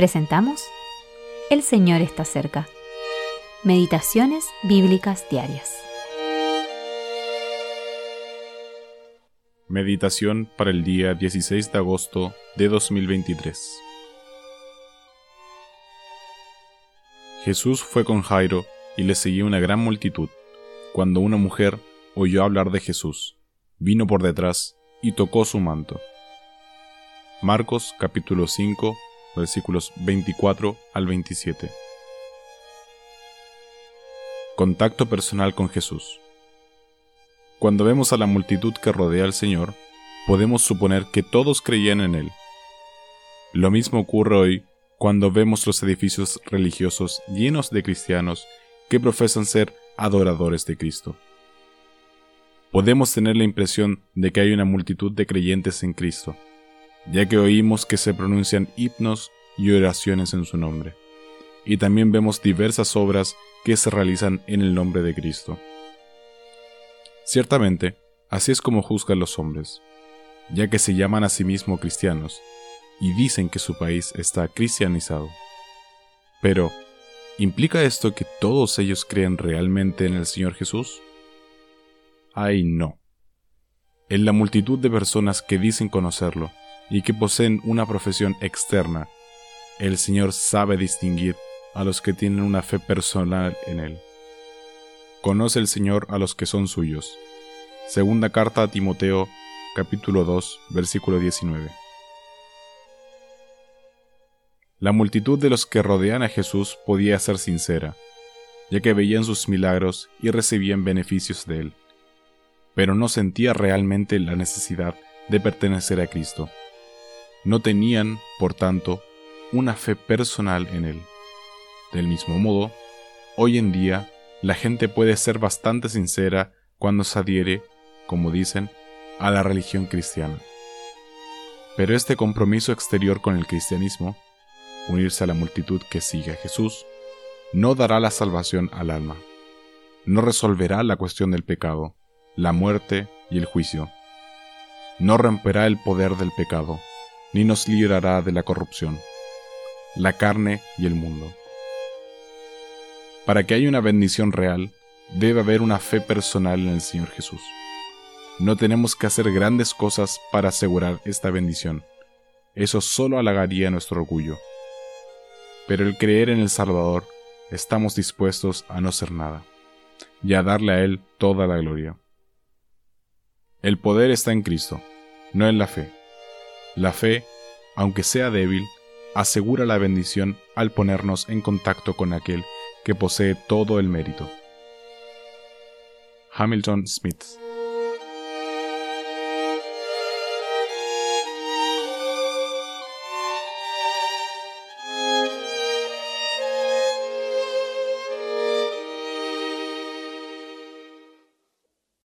Presentamos El Señor está cerca. Meditaciones Bíblicas Diarias. Meditación para el día 16 de agosto de 2023. Jesús fue con Jairo y le seguía una gran multitud, cuando una mujer oyó hablar de Jesús, vino por detrás y tocó su manto. Marcos capítulo 5 versículos 24 al 27. Contacto personal con Jesús. Cuando vemos a la multitud que rodea al Señor, podemos suponer que todos creían en Él. Lo mismo ocurre hoy cuando vemos los edificios religiosos llenos de cristianos que profesan ser adoradores de Cristo. Podemos tener la impresión de que hay una multitud de creyentes en Cristo, ya que oímos que se pronuncian himnos y oraciones en su nombre. Y también vemos diversas obras que se realizan en el nombre de Cristo. Ciertamente, así es como juzgan los hombres, ya que se llaman a sí mismos cristianos y dicen que su país está cristianizado. Pero, ¿implica esto que todos ellos creen realmente en el Señor Jesús? Ay, no. En la multitud de personas que dicen conocerlo, y que poseen una profesión externa, el Señor sabe distinguir a los que tienen una fe personal en Él. Conoce el Señor a los que son suyos. Segunda carta a Timoteo, capítulo 2, versículo 19. La multitud de los que rodean a Jesús podía ser sincera, ya que veían sus milagros y recibían beneficios de Él, pero no sentía realmente la necesidad de pertenecer a Cristo no tenían, por tanto, una fe personal en Él. Del mismo modo, hoy en día la gente puede ser bastante sincera cuando se adhiere, como dicen, a la religión cristiana. Pero este compromiso exterior con el cristianismo, unirse a la multitud que sigue a Jesús, no dará la salvación al alma, no resolverá la cuestión del pecado, la muerte y el juicio, no romperá el poder del pecado, ni nos librará de la corrupción, la carne y el mundo. Para que haya una bendición real, debe haber una fe personal en el Señor Jesús. No tenemos que hacer grandes cosas para asegurar esta bendición. Eso solo halagaría nuestro orgullo. Pero el creer en el Salvador, estamos dispuestos a no hacer nada, y a darle a Él toda la gloria. El poder está en Cristo, no en la fe. La fe, aunque sea débil, asegura la bendición al ponernos en contacto con aquel que posee todo el mérito. Hamilton Smith